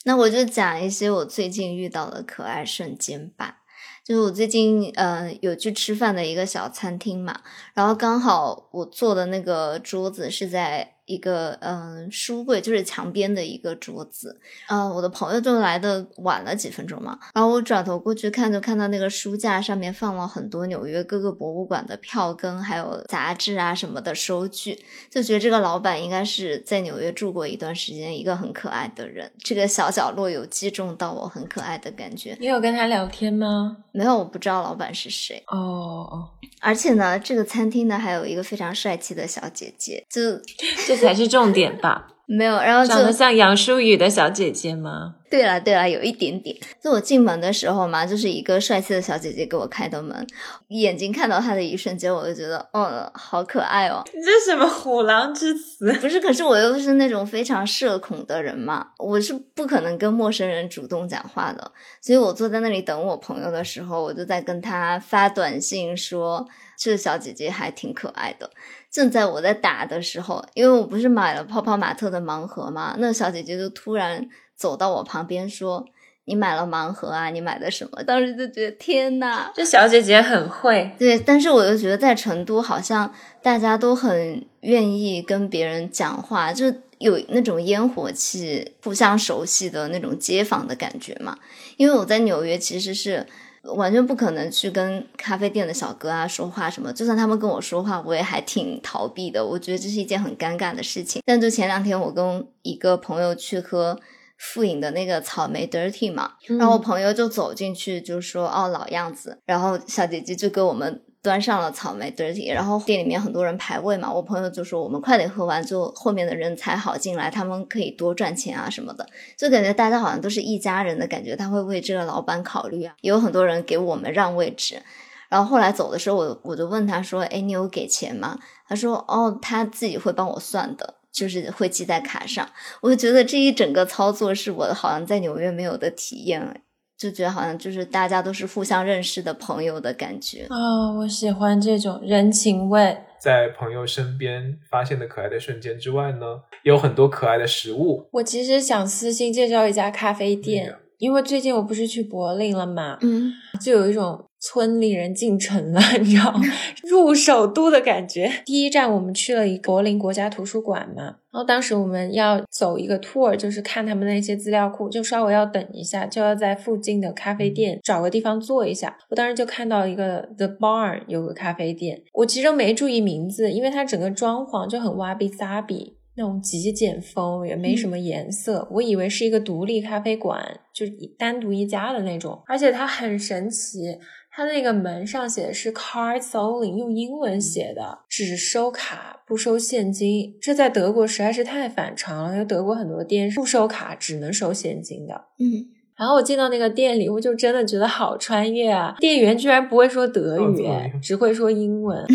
那我就讲一些我最近遇到的可爱瞬间吧。就是我最近呃有去吃饭的一个小餐厅嘛，然后刚好我坐的那个桌子是在一个嗯、呃书柜，就是墙边的一个桌子。呃，我的朋友就来的晚了几分钟嘛，然后我转头过去看，就看到那个书架上面放了很多纽约各个博物馆的票根，还有杂志啊什么的收据，就觉得这个老板应该是在纽约住过一段时间，一个很可爱的人。这个小角落有击中到我很可爱的感觉。你有跟他聊天吗？没有，我不知道老板是谁。哦哦，而且呢，这个餐厅呢还有一个非常帅气的小姐姐，就这才是重点吧？没有，然后长得像杨舒雨的小姐姐吗？对了对了，有一点点。就我进门的时候嘛，就是一个帅气的小姐姐给我开的门，眼睛看到她的一瞬间，我就觉得，嗯，好可爱哦。你这什么虎狼之词？不是，可是我又是那种非常社恐的人嘛，我是不可能跟陌生人主动讲话的，所以我坐在那里等我朋友的时候，我就在跟他发短信说，这个小姐姐还挺可爱的。正在我在打的时候，因为我不是买了泡泡玛特的盲盒嘛，那小姐姐就突然走到我旁边说：“你买了盲盒啊？你买的什么？”当时就觉得天呐，这小姐姐很会，对，但是我又觉得在成都好像大家都很愿意跟别人讲话，就有那种烟火气、互相熟悉的那种街坊的感觉嘛。因为我在纽约其实是完全不可能去跟咖啡店的小哥啊说话什么，就算他们跟我说话，我也还挺逃避的。我觉得这是一件很尴尬的事情。但就前两天我跟一个朋友去喝。富饮的那个草莓 dirty 嘛，然后我朋友就走进去就说哦老样子，然后小姐姐就跟我们端上了草莓 dirty，然后店里面很多人排位嘛，我朋友就说我们快点喝完，就后面的人才好进来，他们可以多赚钱啊什么的，就感觉大家好像都是一家人的感觉，他会为这个老板考虑啊，也有很多人给我们让位置。然后后来走的时候，我我就问他说：“哎，你有给钱吗？”他说：“哦，他自己会帮我算的，就是会记在卡上。”我就觉得这一整个操作是我好像在纽约没有的体验，就觉得好像就是大家都是互相认识的朋友的感觉。哦，我喜欢这种人情味。在朋友身边发现的可爱的瞬间之外呢，也有很多可爱的食物。我其实想私信介绍一家咖啡店，嗯因为最近我不是去柏林了嘛，嗯，就有一种村里人进城了，你知道吗？入首都的感觉。第一站我们去了一个柏林国家图书馆嘛，然后当时我们要走一个 tour，就是看他们那些资料库，就稍微要等一下，就要在附近的咖啡店找个地方坐一下。我当时就看到一个 The Barn 有个咖啡店，我其实没注意名字，因为它整个装潢就很哇比萨比。那种极简风，也没什么颜色，我以为是一个独立咖啡馆，就是单独一家的那种。而且它很神奇，它那个门上写的是 cards only，用英文写的，只收卡不收现金。这在德国实在是太反常了，因为德国很多店是不收卡，只能收现金的。嗯，然后我进到那个店里，我就真的觉得好穿越啊！店员居然不会说德语只会说英文。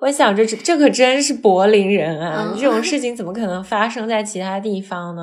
我想着这这可真是柏林人啊！嗯这种事情怎么可能发生在其他地方呢？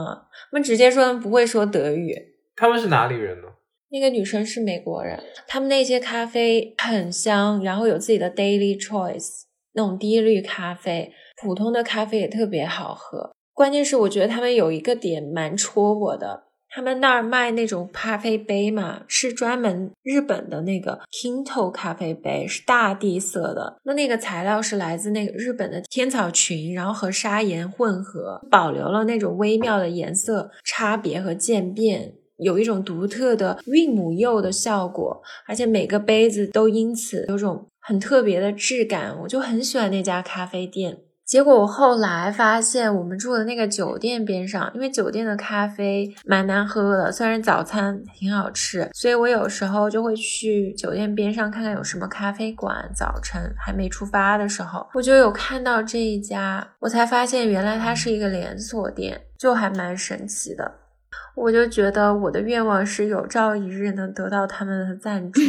他们直接说他们不会说德语。他们是哪里人呢？那个女生是美国人，他们那些咖啡很香，然后有自己的 daily choice 那种低滤咖啡，普通的咖啡也特别好喝。关键是我觉得他们有一个点蛮戳我的，他们那儿卖那种咖啡杯嘛，是专门日本的那个 Kinto 咖啡杯，是大地色的。那那个材料是来自那个日本的天草群，然后和砂岩混合，保留了那种微妙的颜色差别和渐变。有一种独特的韵母釉的效果，而且每个杯子都因此有种很特别的质感，我就很喜欢那家咖啡店。结果我后来发现，我们住的那个酒店边上，因为酒店的咖啡蛮难喝的，虽然早餐挺好吃，所以我有时候就会去酒店边上看看有什么咖啡馆。早晨还没出发的时候，我就有看到这一家，我才发现原来它是一个连锁店，就还蛮神奇的。我就觉得我的愿望是有朝一日能得到他们的赞助，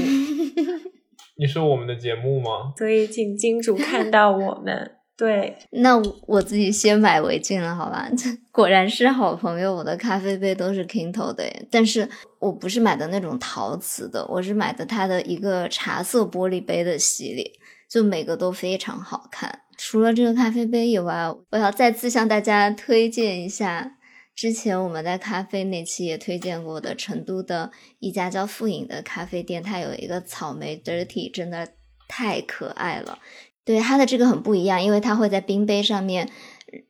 你是我们的节目吗？所以请金主看到我们。对，那我自己先买为敬了，好吧？果然是好朋友，我的咖啡杯都是 Kinto 的，但是我不是买的那种陶瓷的，我是买的它的一个茶色玻璃杯的系列，就每个都非常好看。除了这个咖啡杯以外，我要再次向大家推荐一下，之前我们在咖啡那期也推荐过的成都的一家叫富饮的咖啡店，它有一个草莓 Dirty，真的太可爱了。对它的这个很不一样，因为它会在冰杯上面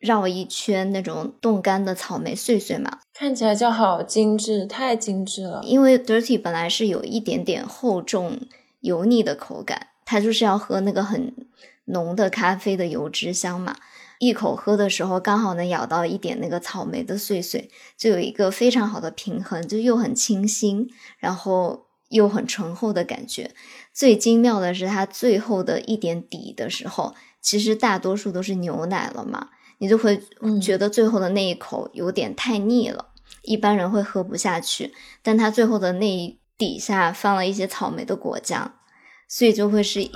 绕一圈那种冻干的草莓碎碎嘛，看起来就好精致，太精致了。因为 Dirty 本来是有一点点厚重油腻的口感，它就是要喝那个很浓的咖啡的油脂香嘛，一口喝的时候刚好能咬到一点那个草莓的碎碎，就有一个非常好的平衡，就又很清新，然后又很醇厚的感觉。最精妙的是，它最后的一点底的时候，其实大多数都是牛奶了嘛，你就会觉得最后的那一口有点太腻了，一般人会喝不下去。但它最后的那一底下放了一些草莓的果酱，所以就会是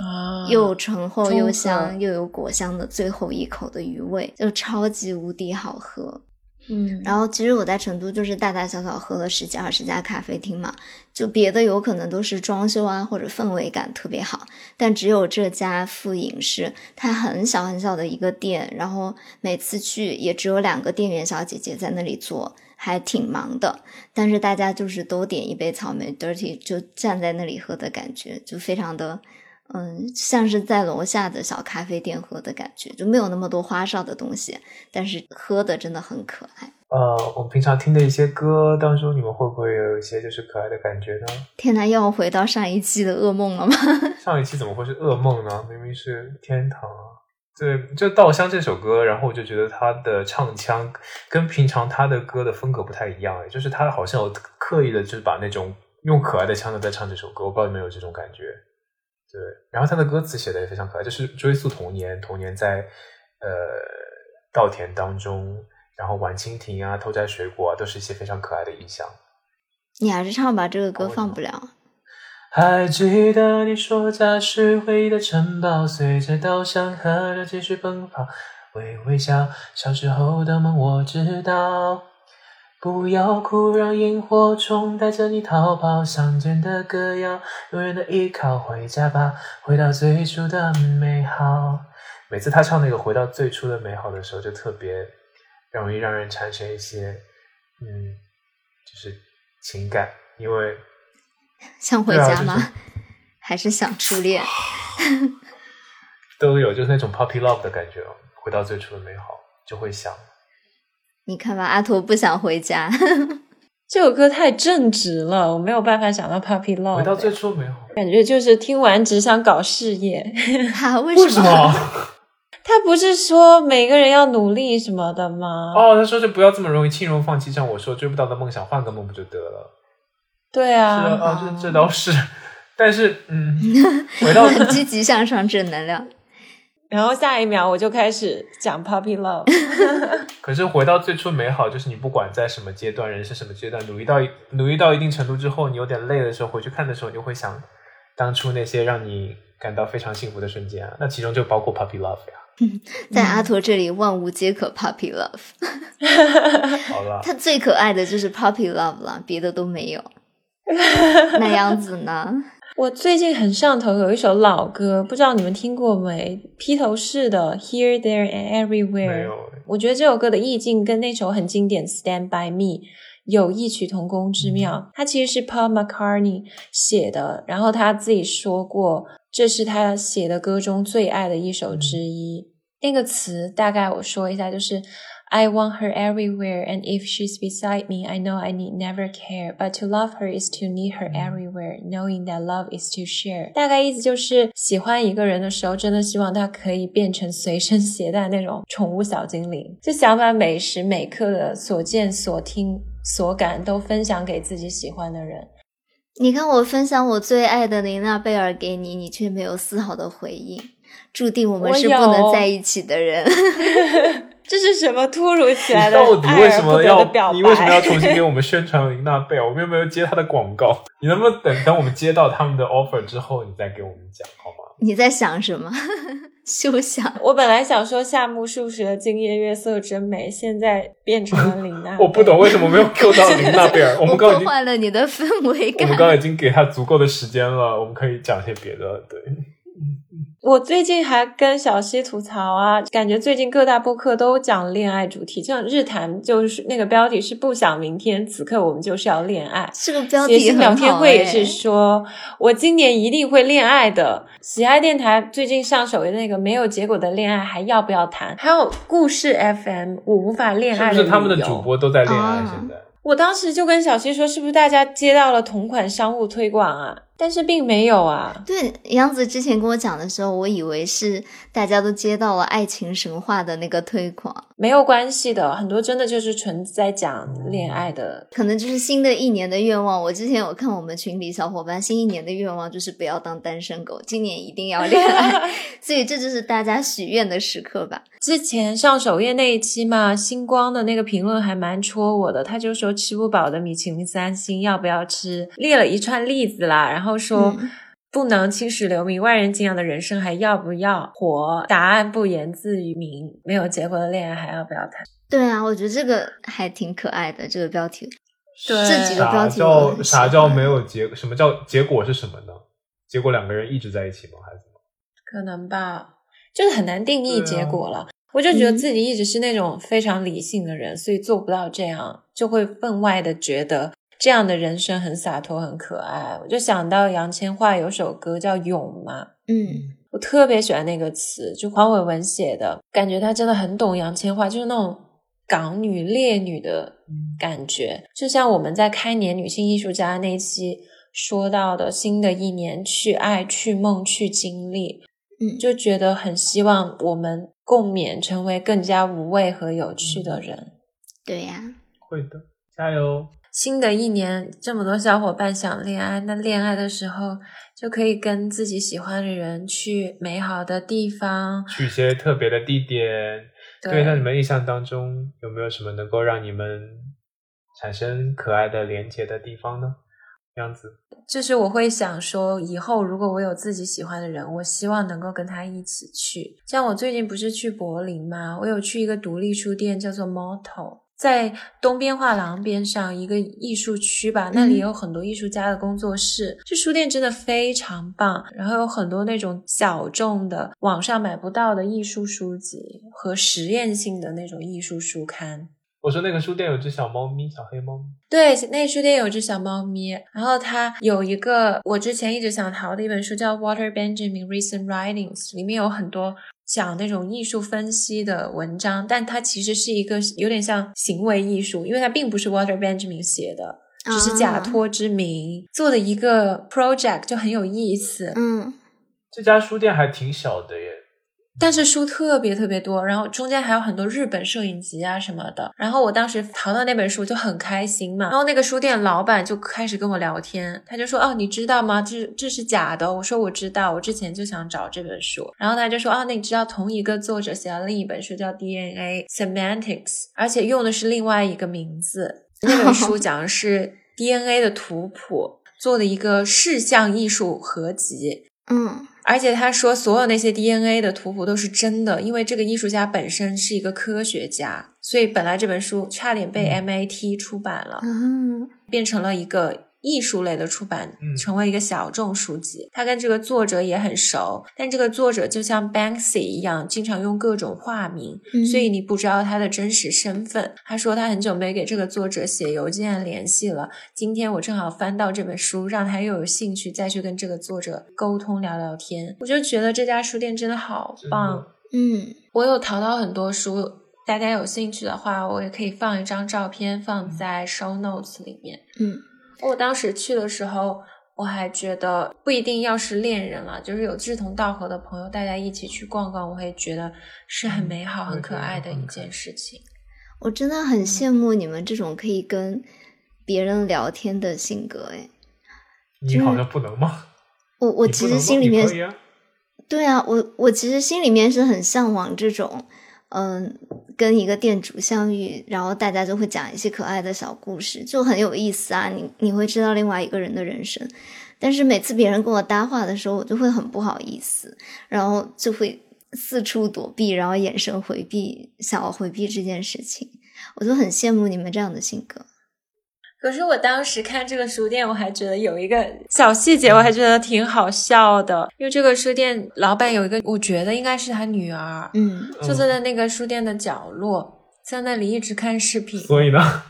又醇厚又香又有果香的最后一口的余味，就超级无敌好喝。嗯，然后其实我在成都就是大大小小喝了十几二十家咖啡厅嘛，就别的有可能都是装修啊或者氛围感特别好，但只有这家富饮是它很小很小的一个店，然后每次去也只有两个店员小姐姐在那里做，还挺忙的，但是大家就是都点一杯草莓 dirty 就站在那里喝的感觉，就非常的。嗯，像是在楼下的小咖啡店喝的感觉，就没有那么多花哨的东西，但是喝的真的很可爱。呃，我们平常听的一些歌当中，你们会不会有一些就是可爱的感觉呢？天呐，要回到上一期的噩梦了吗？上一期怎么会是噩梦呢？明明是天堂啊！对，就《稻香》这首歌，然后我就觉得他的唱腔跟平常他的歌的风格不太一样，哎，就是他好像有刻意的，就是把那种用可爱的腔调在唱这首歌，我不知道有没有这种感觉。对，然后他的歌词写的也非常可爱，就是追溯童年，童年在呃稻田当中，然后玩蜻蜓啊，偷摘水果啊，都是一些非常可爱的意象。你还是唱吧，这个歌放不了。还记得你说家是回忆的城堡，随着稻香河流继续奔跑，微微笑，小时候的梦我知道。不要哭，让萤火虫带着你逃跑。乡间的歌谣，永远的依靠。回家吧，回到最初的美好。每次他唱那个“回到最初的美好”的时候，就特别容易让人产生一些，嗯，就是情感，因为 想回家吗？还是想初恋？都有，就是那种 puppy love 的感觉。回到最初的美好，就会想。你看吧，阿图不想回家。这首歌太正直了，我没有办法想到 Puppy Love。回到最初美好，感觉就是听完只想搞事业。他为什么？他不是说每个人要努力什么的吗？哦，他说就不要这么容易轻容放弃，像我说追不到的梦想，换个梦不就得了？对啊，是啊，这这倒是。但是，嗯，回到积极向上，正能量。然后下一秒我就开始讲 puppy love。可是回到最初美好，就是你不管在什么阶段，人生什么阶段，努力到努力到一定程度之后，你有点累的时候，回去看的时候，你就会想当初那些让你感到非常幸福的瞬间啊。那其中就包括 puppy love 呀。在阿陀这里，万物皆可 puppy love。好了，他最可爱的就是 puppy love 了，别的都没有。那样子呢？我最近很上头，有一首老歌，不知道你们听过没？披头士的《Here, There and Everywhere》。我觉得这首歌的意境跟那首很经典《Stand by Me》有异曲同工之妙。它其实是 Paul McCartney 写的，然后他自己说过，这是他写的歌中最爱的一首之一。那个词大概我说一下，就是。I want her everywhere, and if she's beside me, I know I need never care. But to love her is to need her everywhere, knowing that love is to share. 大概意思就是喜欢一个人的时候，真的希望他可以变成随身携带那种宠物小精灵，就想把每时每刻的所见所听所感都分享给自己喜欢的人。你看，我分享我最爱的琳娜贝尔给你，你却没有丝毫的回应，注定我们是不能在一起的人。这是什么突如其来的到底为什么要你为什么要重新给我们宣传林娜贝尔？我们又没有接他的广告？你能不能等等我们接到他们的 offer 之后，你再给我们讲好吗？你在想什么？休想！我本来想说夏目漱石的《今夜月色真美》，现在变成了林娜。我不懂为什么没有 Q 到林娜贝尔。我们刚破坏了你的氛围感。我们刚刚已经给他足够的时间了，我们可以讲些别的。对。我最近还跟小溪吐槽啊，感觉最近各大播客都讲恋爱主题，像日谈就是那个标题是“不想明天，此刻我们就是要恋爱”。这个标题聊天会也是说，我今年一定会恋爱的。喜爱电台最近上首页那个没有结果的恋爱还要不要谈？还有故事 FM，我无法恋爱。是不是他们的主播都在恋爱？现在？我当时就跟小溪说，是不是大家接到了同款商务推广啊？但是并没有啊。对，杨子之前跟我讲的时候，我以为是大家都接到了爱情神话的那个推广，没有关系的，很多真的就是纯在讲恋爱的，可能就是新的一年的愿望。我之前有看我们群里小伙伴新一年的愿望就是不要当单身狗，今年一定要恋爱，所以这就是大家许愿的时刻吧。之前上首页那一期嘛，星光的那个评论还蛮戳我的，他就说吃不饱的米其林三星要不要吃，列了一串例子啦，然后。说不能青史留名，万人敬仰的人生还要不要活？答案不言自明。没有结果的恋爱还要不要谈？对啊，我觉得这个还挺可爱的。这个标题，对，这几个标题叫啥叫没有结？什么叫结果是什么呢？结果两个人一直在一起吗？还是什么？可能吧，就是很难定义结果了。我就觉得自己一直是那种非常理性的人，所以做不到这样，就会分外的觉得。这样的人生很洒脱，很可爱。我就想到杨千嬅有首歌叫《勇》嘛，嗯，我特别喜欢那个词，就黄伟文写的，感觉他真的很懂杨千嬅，就是那种港女烈女的感觉。就像我们在开年女性艺术家那期说到的，新的一年去爱、去梦、去经历，嗯，就觉得很希望我们共勉，成为更加无畏和有趣的人。对呀，会的，加油。新的一年，这么多小伙伴想恋爱，那恋爱的时候就可以跟自己喜欢的人去美好的地方，去一些特别的地点。对，那你们印象当中有没有什么能够让你们产生可爱的连接的地方呢？样子，就是我会想说，以后如果我有自己喜欢的人，我希望能够跟他一起去。像我最近不是去柏林吗？我有去一个独立书店，叫做 Motto。在东边画廊边上一个艺术区吧，那里有很多艺术家的工作室。这书店真的非常棒，然后有很多那种小众的、网上买不到的艺术书籍和实验性的那种艺术书刊。我说那个书店有只小猫咪，小黑猫咪。对，那书店有只小猫咪，然后它有一个我之前一直想淘的一本书，叫《Water Benjamin Recent Writings》，里面有很多。讲那种艺术分析的文章，但它其实是一个有点像行为艺术，因为它并不是 Walter Benjamin 写的，只是假托之名做的一个 project，就很有意思。嗯，这家书店还挺小的耶。但是书特别特别多，然后中间还有很多日本摄影集啊什么的。然后我当时淘到那本书就很开心嘛。然后那个书店老板就开始跟我聊天，他就说：“哦，你知道吗？这这是假的。”我说：“我知道，我之前就想找这本书。”然后他就说：“哦，那你知道同一个作者写了另一本书叫《DNA Semantics》，而且用的是另外一个名字。那本书讲的是 DNA 的图谱，做的一个视像艺术合集。”嗯。而且他说，所有那些 DNA 的图谱都是真的，因为这个艺术家本身是一个科学家，所以本来这本书差点被 MIT 出版了，变成了一个。艺术类的出版成为一个小众书籍，他跟这个作者也很熟，但这个作者就像 Banksy 一样，经常用各种化名，所以你不知道他的真实身份。他说他很久没给这个作者写邮件联系了，今天我正好翻到这本书，让他又有兴趣再去跟这个作者沟通聊聊天。我就觉得这家书店真的好棒，嗯，我有淘到很多书，大家有兴趣的话，我也可以放一张照片放在 show notes 里面，嗯。我当时去的时候，我还觉得不一定要是恋人了，就是有志同道合的朋友，大家一起去逛逛，我会觉得是很美好、很可爱的一件事情。我真的很羡慕你们这种可以跟别人聊天的性格，哎，你好像不能吗？我我其实心里面，对啊，我我其实心里面是很向往这种。嗯，跟一个店主相遇，然后大家就会讲一些可爱的小故事，就很有意思啊。你你会知道另外一个人的人生，但是每次别人跟我搭话的时候，我就会很不好意思，然后就会四处躲避，然后眼神回避，想要回避这件事情，我就很羡慕你们这样的性格。可是我当时看这个书店，我还觉得有一个小细节，我还觉得挺好笑的。因为这个书店老板有一个，我觉得应该是他女儿，嗯，坐在那个书店的角落，在那里一直看视频。所以呢，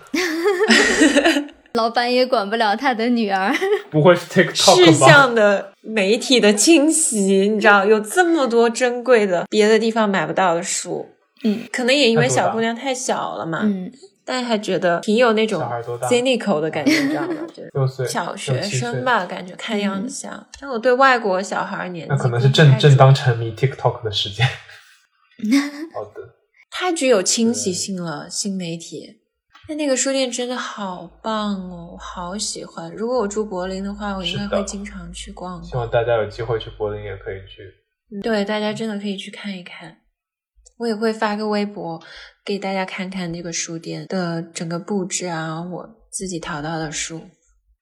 老板也管不了他的女儿。不会是 TikTok 吧？事项的媒体的侵袭，你知道，有这么多珍贵的别的地方买不到的书，嗯，可能也因为小姑娘太小了嘛，嗯。但还觉得挺有那种 cynical 的感觉，你知道吗？就是小学生吧，感觉看样子像。但我对外国小孩年纪，那可能是正正当沉迷 TikTok 的时间。好的，太具有清洗性了，新媒体。那那个书店真的好棒哦，我好喜欢。如果我住柏林的话，我应该会经常去逛。希望大家有机会去柏林也可以去。对，大家真的可以去看一看。我也会发个微博给大家看看那个书店的整个布置啊，我自己淘到的书。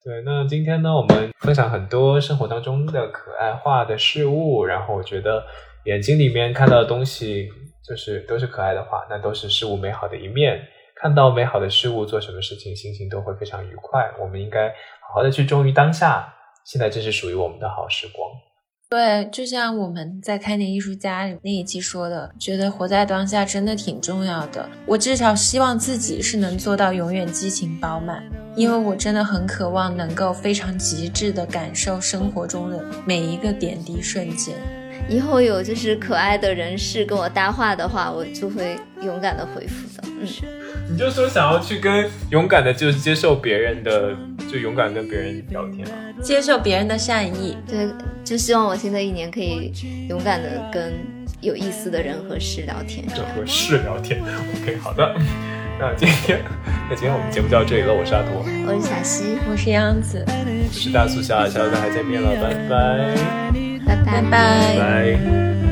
对，那今天呢，我们分享很多生活当中的可爱化的事物，然后我觉得眼睛里面看到的东西就是都是可爱的话，那都是事物美好的一面。看到美好的事物，做什么事情心情都会非常愉快。我们应该好好的去忠于当下，现在正是属于我们的好时光。对，就像我们在开年艺术家那一期说的，觉得活在当下真的挺重要的。我至少希望自己是能做到永远激情饱满，因为我真的很渴望能够非常极致的感受生活中的每一个点滴瞬间。以后有就是可爱的人士跟我搭话的话，我就会勇敢的回复的。嗯，你就说想要去跟勇敢的，就是接受别人的。就勇敢跟别人聊天啊，接受别人的善意。对，就希望我新的一年可以勇敢的跟有意思的人和事聊天。就和事聊天，OK，好的。那今天，那今天我们节目就到这里了。我是阿图，我是小西，我是杨子，我是大苏小，下次再见面了，拜拜，拜拜拜拜。